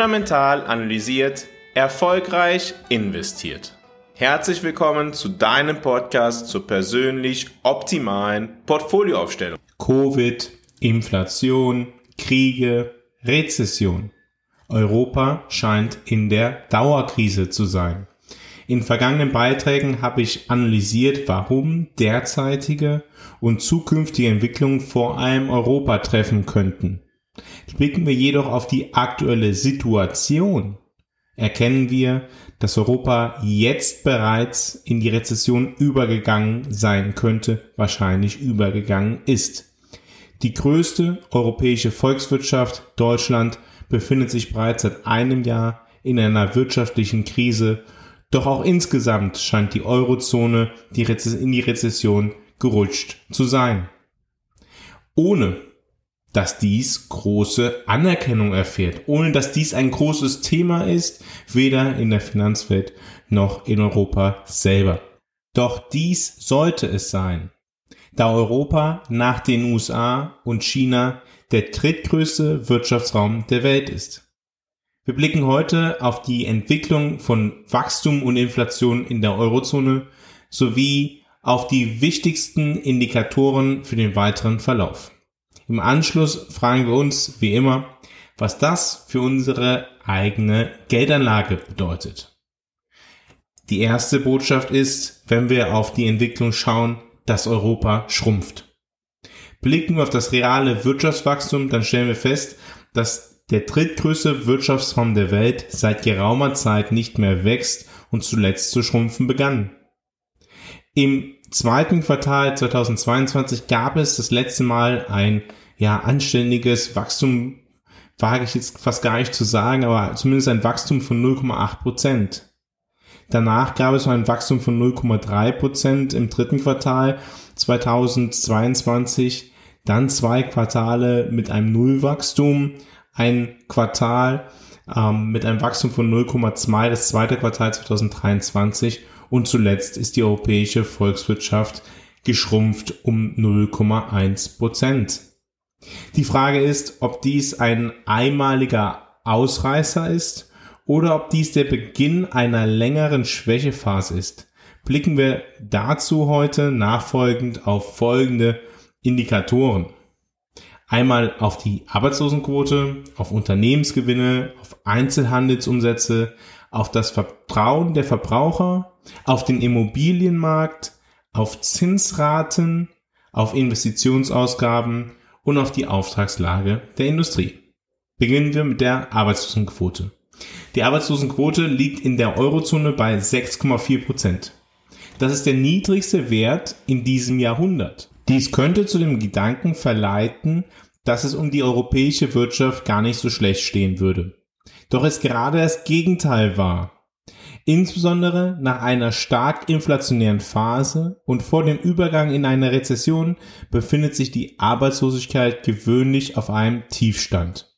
fundamental analysiert, erfolgreich investiert. Herzlich willkommen zu deinem Podcast zur persönlich optimalen Portfolioaufstellung. Covid, Inflation, Kriege, Rezession. Europa scheint in der Dauerkrise zu sein. In vergangenen Beiträgen habe ich analysiert, warum derzeitige und zukünftige Entwicklungen vor allem Europa treffen könnten. Blicken wir jedoch auf die aktuelle Situation, erkennen wir, dass Europa jetzt bereits in die Rezession übergegangen sein könnte, wahrscheinlich übergegangen ist. Die größte europäische Volkswirtschaft, Deutschland, befindet sich bereits seit einem Jahr in einer wirtschaftlichen Krise doch auch insgesamt scheint die Eurozone in die Rezession gerutscht zu sein. Ohne dass dies große Anerkennung erfährt, ohne dass dies ein großes Thema ist, weder in der Finanzwelt noch in Europa selber. Doch dies sollte es sein, da Europa nach den USA und China der drittgrößte Wirtschaftsraum der Welt ist. Wir blicken heute auf die Entwicklung von Wachstum und Inflation in der Eurozone sowie auf die wichtigsten Indikatoren für den weiteren Verlauf. Im Anschluss fragen wir uns, wie immer, was das für unsere eigene Geldanlage bedeutet. Die erste Botschaft ist, wenn wir auf die Entwicklung schauen, dass Europa schrumpft. Blicken wir auf das reale Wirtschaftswachstum, dann stellen wir fest, dass der drittgrößte Wirtschaftsraum der Welt seit geraumer Zeit nicht mehr wächst und zuletzt zu schrumpfen begann. Im zweiten Quartal 2022 gab es das letzte Mal ein ja anständiges Wachstum, wage ich jetzt fast gar nicht zu sagen, aber zumindest ein Wachstum von 0,8 Prozent. Danach gab es noch ein Wachstum von 0,3 Prozent im dritten Quartal 2022, dann zwei Quartale mit einem Nullwachstum, ein Quartal ähm, mit einem Wachstum von 0,2, das zweite Quartal 2023 und zuletzt ist die europäische Volkswirtschaft geschrumpft um 0,1 Prozent. Die Frage ist, ob dies ein einmaliger Ausreißer ist oder ob dies der Beginn einer längeren Schwächephase ist. Blicken wir dazu heute nachfolgend auf folgende Indikatoren. Einmal auf die Arbeitslosenquote, auf Unternehmensgewinne, auf Einzelhandelsumsätze, auf das Vertrauen der Verbraucher, auf den Immobilienmarkt, auf Zinsraten, auf Investitionsausgaben und auf die Auftragslage der Industrie. Beginnen wir mit der Arbeitslosenquote. Die Arbeitslosenquote liegt in der Eurozone bei 6,4 Prozent. Das ist der niedrigste Wert in diesem Jahrhundert. Dies könnte zu dem Gedanken verleiten, dass es um die europäische Wirtschaft gar nicht so schlecht stehen würde. Doch es gerade das Gegenteil war. Insbesondere nach einer stark inflationären Phase und vor dem Übergang in eine Rezession befindet sich die Arbeitslosigkeit gewöhnlich auf einem Tiefstand.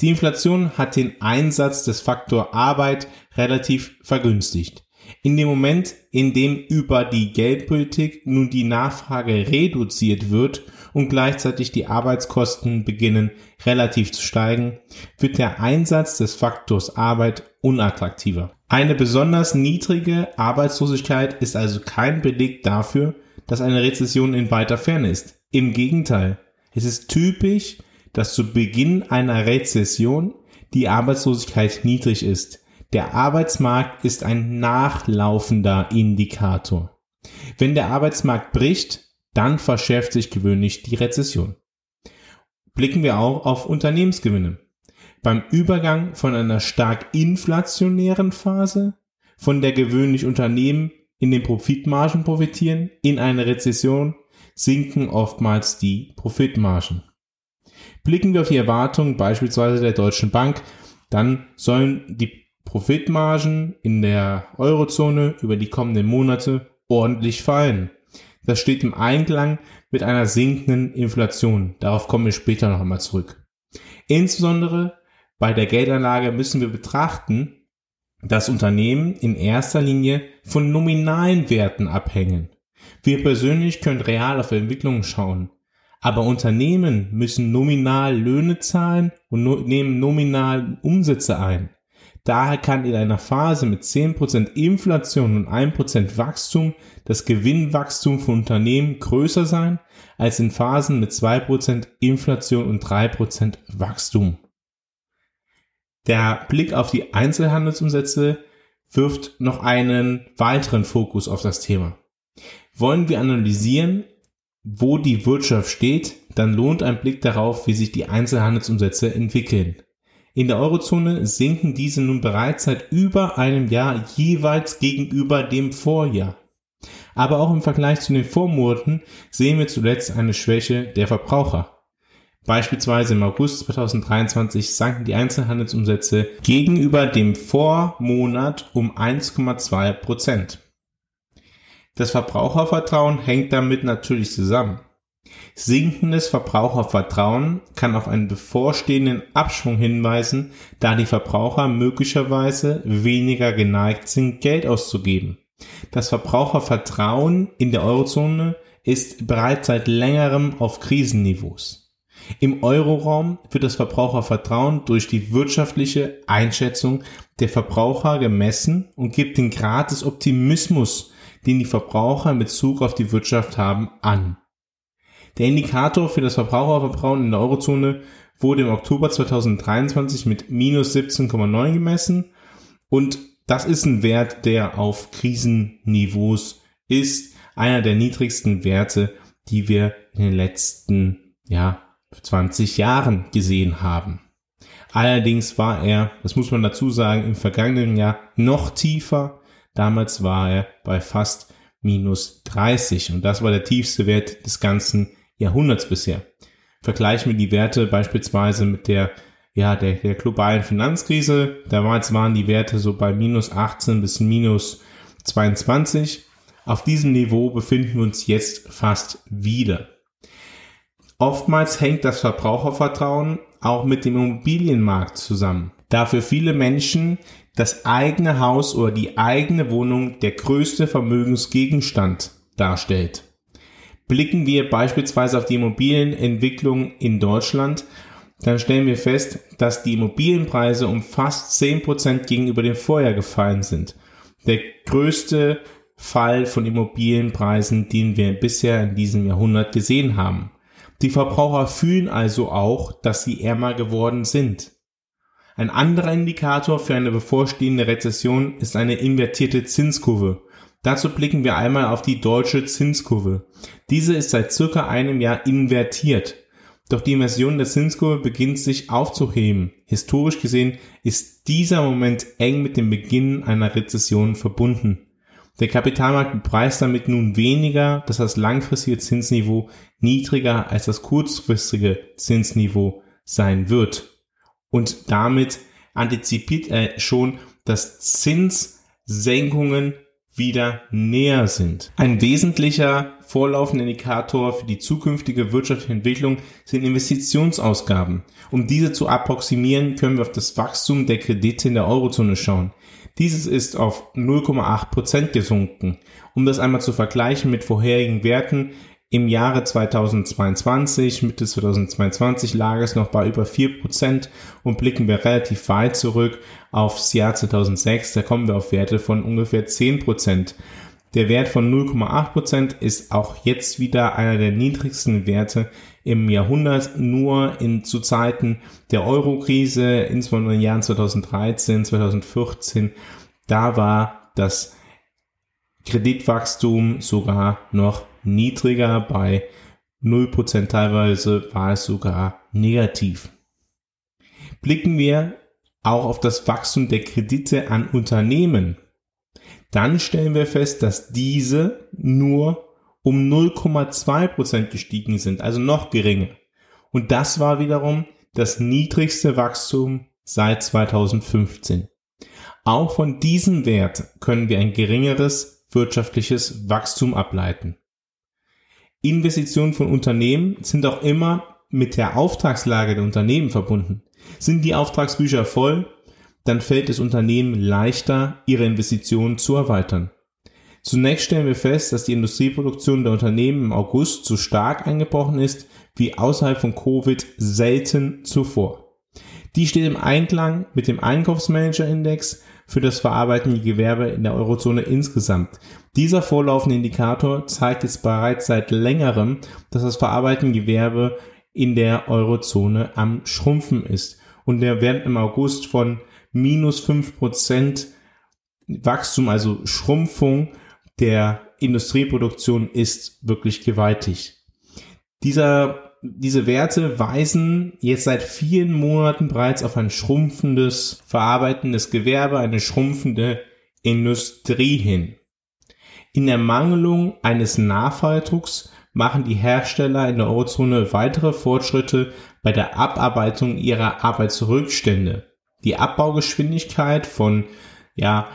Die Inflation hat den Einsatz des Faktor Arbeit relativ vergünstigt. In dem Moment, in dem über die Geldpolitik nun die Nachfrage reduziert wird und gleichzeitig die Arbeitskosten beginnen relativ zu steigen, wird der Einsatz des Faktors Arbeit unattraktiver. Eine besonders niedrige Arbeitslosigkeit ist also kein Beleg dafür, dass eine Rezession in weiter Ferne ist. Im Gegenteil, es ist typisch, dass zu Beginn einer Rezession die Arbeitslosigkeit niedrig ist. Der Arbeitsmarkt ist ein nachlaufender Indikator. Wenn der Arbeitsmarkt bricht, dann verschärft sich gewöhnlich die Rezession. Blicken wir auch auf Unternehmensgewinne. Beim Übergang von einer stark inflationären Phase, von der gewöhnlich Unternehmen in den Profitmargen profitieren, in eine Rezession sinken oftmals die Profitmargen. Blicken wir auf die Erwartungen beispielsweise der Deutschen Bank, dann sollen die Profitmargen in der Eurozone über die kommenden Monate ordentlich fallen. Das steht im Einklang mit einer sinkenden Inflation. Darauf kommen wir später noch einmal zurück. Insbesondere bei der Geldanlage müssen wir betrachten, dass Unternehmen in erster Linie von nominalen Werten abhängen. Wir persönlich können real auf Entwicklungen schauen. Aber Unternehmen müssen nominal Löhne zahlen und no nehmen nominal Umsätze ein. Daher kann in einer Phase mit 10% Inflation und 1% Wachstum das Gewinnwachstum von Unternehmen größer sein als in Phasen mit 2% Inflation und 3% Wachstum. Der Blick auf die Einzelhandelsumsätze wirft noch einen weiteren Fokus auf das Thema. Wollen wir analysieren, wo die Wirtschaft steht, dann lohnt ein Blick darauf, wie sich die Einzelhandelsumsätze entwickeln. In der Eurozone sinken diese nun bereits seit über einem Jahr jeweils gegenüber dem Vorjahr. Aber auch im Vergleich zu den Vormonaten sehen wir zuletzt eine Schwäche der Verbraucher. Beispielsweise im August 2023 sanken die Einzelhandelsumsätze gegenüber dem Vormonat um 1,2 Prozent. Das Verbrauchervertrauen hängt damit natürlich zusammen. Sinkendes Verbrauchervertrauen kann auf einen bevorstehenden Abschwung hinweisen, da die Verbraucher möglicherweise weniger geneigt sind, Geld auszugeben. Das Verbrauchervertrauen in der Eurozone ist bereits seit längerem auf Krisenniveaus. Im Euroraum wird das Verbrauchervertrauen durch die wirtschaftliche Einschätzung der Verbraucher gemessen und gibt den Grad des Optimismus den die Verbraucher in Bezug auf die Wirtschaft haben, an. Der Indikator für das Verbrauchervertrauen in der Eurozone wurde im Oktober 2023 mit minus 17,9 gemessen und das ist ein Wert, der auf Krisenniveaus ist, einer der niedrigsten Werte, die wir in den letzten ja, 20 Jahren gesehen haben. Allerdings war er, das muss man dazu sagen, im vergangenen Jahr noch tiefer Damals war er bei fast minus 30 und das war der tiefste Wert des ganzen Jahrhunderts bisher. Vergleichen wir die Werte beispielsweise mit der ja, der, der globalen Finanzkrise. Damals waren die Werte so bei minus 18 bis minus 22. Auf diesem Niveau befinden wir uns jetzt fast wieder. Oftmals hängt das Verbrauchervertrauen auch mit dem Immobilienmarkt zusammen. Da für viele Menschen das eigene Haus oder die eigene Wohnung der größte Vermögensgegenstand darstellt. Blicken wir beispielsweise auf die Immobilienentwicklung in Deutschland, dann stellen wir fest, dass die Immobilienpreise um fast 10% gegenüber dem Vorjahr gefallen sind. Der größte Fall von Immobilienpreisen, den wir bisher in diesem Jahrhundert gesehen haben. Die Verbraucher fühlen also auch, dass sie ärmer geworden sind. Ein anderer Indikator für eine bevorstehende Rezession ist eine invertierte Zinskurve. Dazu blicken wir einmal auf die deutsche Zinskurve. Diese ist seit circa einem Jahr invertiert. Doch die Inversion der Zinskurve beginnt sich aufzuheben. Historisch gesehen ist dieser Moment eng mit dem Beginn einer Rezession verbunden. Der Kapitalmarkt preist damit nun weniger, dass das langfristige Zinsniveau niedriger als das kurzfristige Zinsniveau sein wird und damit antizipiert er schon, dass Zinssenkungen wieder näher sind. Ein wesentlicher vorlaufender Indikator für die zukünftige wirtschaftliche Entwicklung sind Investitionsausgaben. Um diese zu approximieren, können wir auf das Wachstum der Kredite in der Eurozone schauen. Dieses ist auf 0,8 Prozent gesunken. Um das einmal zu vergleichen mit vorherigen Werten, im Jahre 2022, Mitte 2022 lag es noch bei über 4% und blicken wir relativ weit zurück aufs Jahr 2006, da kommen wir auf Werte von ungefähr 10%. Der Wert von 0,8% ist auch jetzt wieder einer der niedrigsten Werte im Jahrhundert, nur in zu Zeiten der Eurokrise, insbesondere in den Jahren 2013, 2014, da war das Kreditwachstum sogar noch niedriger, bei 0% teilweise war es sogar negativ. Blicken wir auch auf das Wachstum der Kredite an Unternehmen, dann stellen wir fest, dass diese nur um 0,2% gestiegen sind, also noch geringer. Und das war wiederum das niedrigste Wachstum seit 2015. Auch von diesem Wert können wir ein geringeres wirtschaftliches Wachstum ableiten. Investitionen von Unternehmen sind auch immer mit der Auftragslage der Unternehmen verbunden. Sind die Auftragsbücher voll, dann fällt es Unternehmen leichter, ihre Investitionen zu erweitern. Zunächst stellen wir fest, dass die Industrieproduktion der Unternehmen im August so stark eingebrochen ist wie außerhalb von Covid selten zuvor. Die steht im Einklang mit dem Einkaufsmanager-Index für das verarbeitende Gewerbe in der Eurozone insgesamt. Dieser vorlaufende Indikator zeigt jetzt bereits seit längerem, dass das verarbeitende Gewerbe in der Eurozone am Schrumpfen ist. Und der Wert im August von minus fünf Prozent Wachstum, also Schrumpfung der Industrieproduktion ist wirklich gewaltig. Dieser, diese Werte weisen jetzt seit vielen Monaten bereits auf ein schrumpfendes, verarbeitendes Gewerbe, eine schrumpfende Industrie hin. In der Mangelung eines Nachfragedrucks machen die Hersteller in der Eurozone weitere Fortschritte bei der Abarbeitung ihrer Arbeitsrückstände. Die Abbaugeschwindigkeit von ja,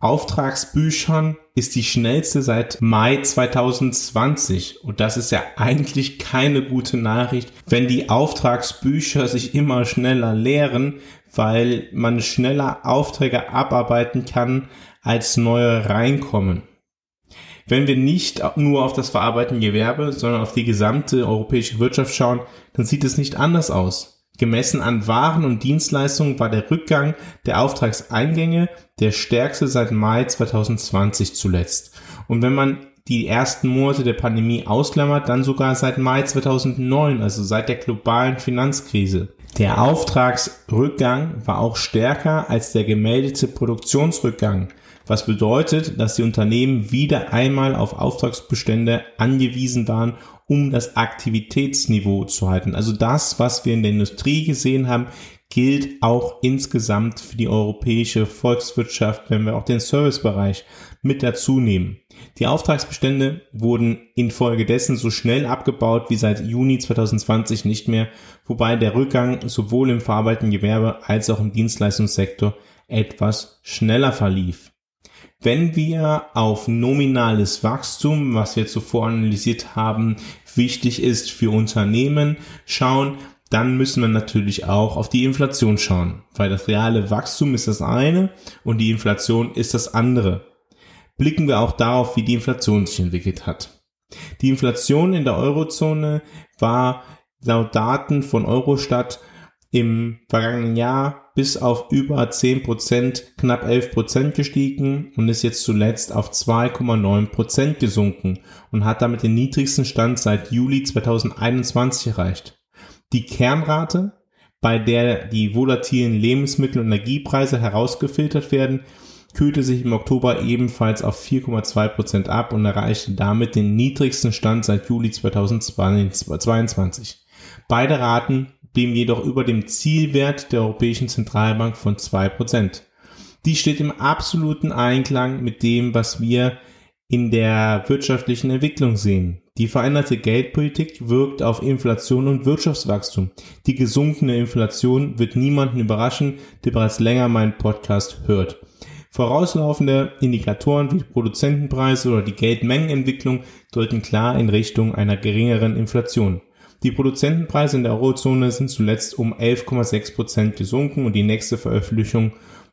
Auftragsbüchern ist die schnellste seit Mai 2020. Und das ist ja eigentlich keine gute Nachricht, wenn die Auftragsbücher sich immer schneller leeren, weil man schneller Aufträge abarbeiten kann, als neue reinkommen. Wenn wir nicht nur auf das verarbeitende Gewerbe, sondern auf die gesamte europäische Wirtschaft schauen, dann sieht es nicht anders aus. Gemessen an Waren und Dienstleistungen war der Rückgang der Auftragseingänge der stärkste seit Mai 2020 zuletzt. Und wenn man die ersten Monate der Pandemie ausklammert, dann sogar seit Mai 2009, also seit der globalen Finanzkrise. Der Auftragsrückgang war auch stärker als der gemeldete Produktionsrückgang, was bedeutet, dass die Unternehmen wieder einmal auf Auftragsbestände angewiesen waren, um das Aktivitätsniveau zu halten. Also das, was wir in der Industrie gesehen haben, gilt auch insgesamt für die europäische Volkswirtschaft, wenn wir auch den Servicebereich mit dazu nehmen. Die Auftragsbestände wurden infolgedessen so schnell abgebaut wie seit Juni 2020 nicht mehr, wobei der Rückgang sowohl im verarbeitenden Gewerbe als auch im Dienstleistungssektor etwas schneller verlief. Wenn wir auf nominales Wachstum, was wir zuvor analysiert haben, wichtig ist für Unternehmen, schauen, dann müssen wir natürlich auch auf die Inflation schauen, weil das reale Wachstum ist das eine und die Inflation ist das andere. Blicken wir auch darauf, wie die Inflation sich entwickelt hat. Die Inflation in der Eurozone war laut Daten von Eurostat im vergangenen Jahr bis auf über 10 Prozent, knapp 11 Prozent gestiegen und ist jetzt zuletzt auf 2,9 Prozent gesunken und hat damit den niedrigsten Stand seit Juli 2021 erreicht. Die Kernrate, bei der die volatilen Lebensmittel- und Energiepreise herausgefiltert werden, kühlte sich im Oktober ebenfalls auf 4,2 Prozent ab und erreichte damit den niedrigsten Stand seit Juli 2022. Beide Raten blieben jedoch über dem Zielwert der Europäischen Zentralbank von 2%. Die steht im absoluten Einklang mit dem, was wir in der wirtschaftlichen Entwicklung sehen. Die veränderte Geldpolitik wirkt auf Inflation und Wirtschaftswachstum. Die gesunkene Inflation wird niemanden überraschen, der bereits länger meinen Podcast hört. Vorauslaufende Indikatoren wie Produzentenpreise oder die Geldmengenentwicklung deuten klar in Richtung einer geringeren Inflation. Die Produzentenpreise in der Eurozone sind zuletzt um 11,6 Prozent gesunken und die nächste Veröffentlichung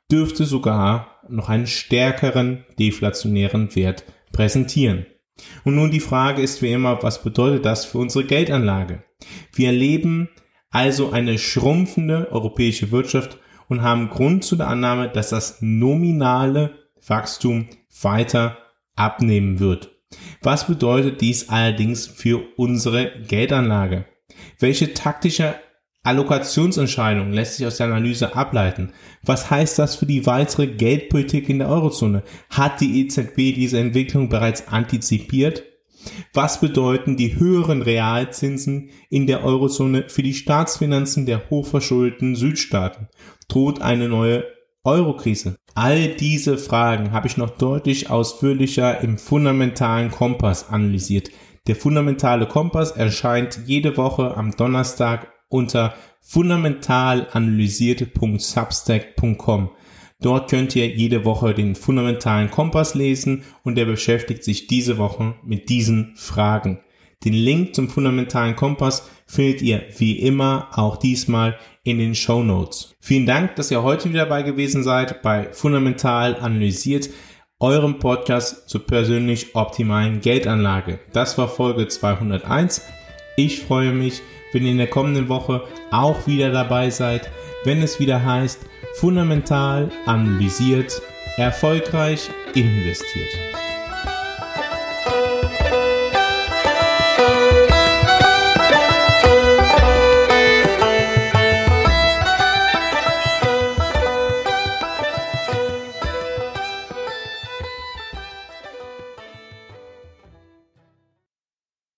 dürfte sogar noch einen stärkeren deflationären Wert präsentieren. Und nun die Frage ist wie immer, was bedeutet das für unsere Geldanlage? Wir erleben also eine schrumpfende europäische Wirtschaft und haben Grund zu der Annahme, dass das nominale Wachstum weiter abnehmen wird. Was bedeutet dies allerdings für unsere Geldanlage? Welche taktische Allokationsentscheidung lässt sich aus der Analyse ableiten? Was heißt das für die weitere Geldpolitik in der Eurozone? Hat die EZB diese Entwicklung bereits antizipiert? Was bedeuten die höheren Realzinsen in der Eurozone für die Staatsfinanzen der hochverschuldeten Südstaaten? Droht eine neue Eurokrise? All diese Fragen habe ich noch deutlich ausführlicher im fundamentalen Kompass analysiert. Der fundamentale Kompass erscheint jede Woche am Donnerstag unter fundamentalanalysierte.substack.com. Dort könnt ihr jede Woche den fundamentalen Kompass lesen und der beschäftigt sich diese Woche mit diesen Fragen. Den Link zum fundamentalen Kompass findet ihr wie immer auch diesmal in den Show Notes. Vielen Dank, dass ihr heute wieder dabei gewesen seid bei Fundamental Analysiert, eurem Podcast zur persönlich optimalen Geldanlage. Das war Folge 201. Ich freue mich, wenn ihr in der kommenden Woche auch wieder dabei seid, wenn es wieder heißt, fundamental analysiert, erfolgreich investiert.